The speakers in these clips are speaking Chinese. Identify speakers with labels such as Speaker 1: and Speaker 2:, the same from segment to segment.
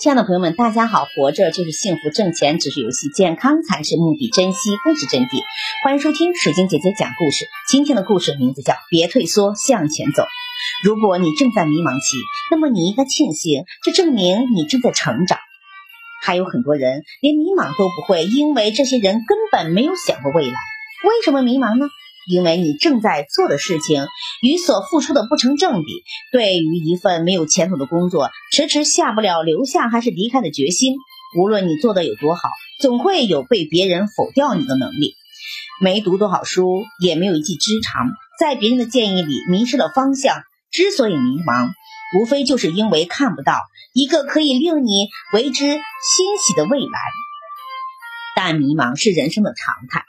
Speaker 1: 亲爱的朋友们，大家好！活着就是幸福，挣钱只是游戏，健康才是目的，珍惜更是真谛。欢迎收听水晶姐姐讲故事。今天的故事名字叫《别退缩，向前走》。如果你正在迷茫期，那么你应该庆幸，这证明你正在成长。还有很多人连迷茫都不会，因为这些人根本没有想过未来。为什么迷茫呢？因为你正在做的事情与所付出的不成正比。对于一份没有前途的工作，迟迟下不了留下还是离开的决心。无论你做的有多好，总会有被别人否掉你的能力。没读多少书，也没有一技之长，在别人的建议里迷失了方向。之所以迷茫，无非就是因为看不到一个可以令你为之欣喜的未来。但迷茫是人生的常态。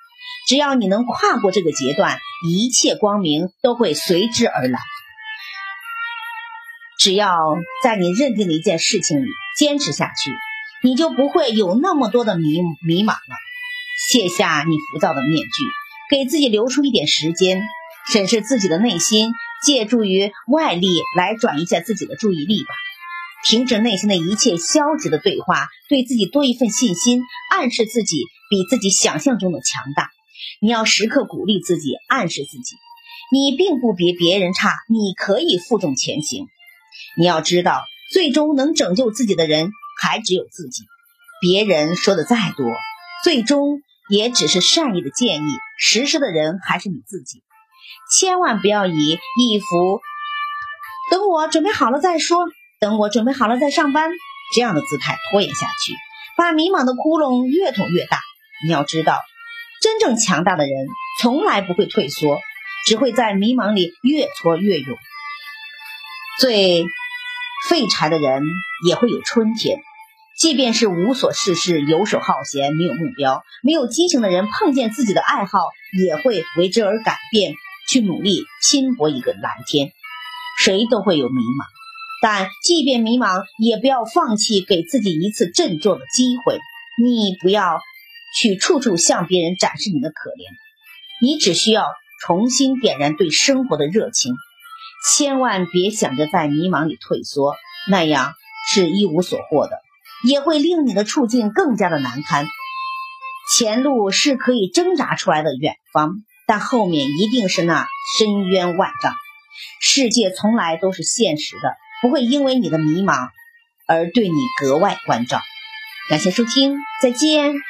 Speaker 1: 只要你能跨过这个阶段，一切光明都会随之而来。只要在你认定的一件事情里坚持下去，你就不会有那么多的迷迷茫了。卸下你浮躁的面具，给自己留出一点时间，审视自己的内心，借助于外力来转移一下自己的注意力吧。停止内心的一切消极的对话，对自己多一份信心，暗示自己比自己想象中的强大。你要时刻鼓励自己，暗示自己，你并不比别人差，你可以负重前行。你要知道，最终能拯救自己的人还只有自己。别人说的再多，最终也只是善意的建议，实施的人还是你自己。千万不要以一副“等我准备好了再说，等我准备好了再上班”这样的姿态拖延下去，把迷茫的窟窿越捅越大。你要知道。真正强大的人从来不会退缩，只会在迷茫里越挫越勇。最废柴的人也会有春天，即便是无所事事、游手好闲、没有目标、没有激情的人，碰见自己的爱好也会为之而改变，去努力拼搏一个蓝天。谁都会有迷茫，但即便迷茫，也不要放弃给自己一次振作的机会。你不要。去处处向别人展示你的可怜，你只需要重新点燃对生活的热情，千万别想着在迷茫里退缩，那样是一无所获的，也会令你的处境更加的难堪。前路是可以挣扎出来的远方，但后面一定是那深渊万丈。世界从来都是现实的，不会因为你的迷茫而对你格外关照。感谢收听，再见。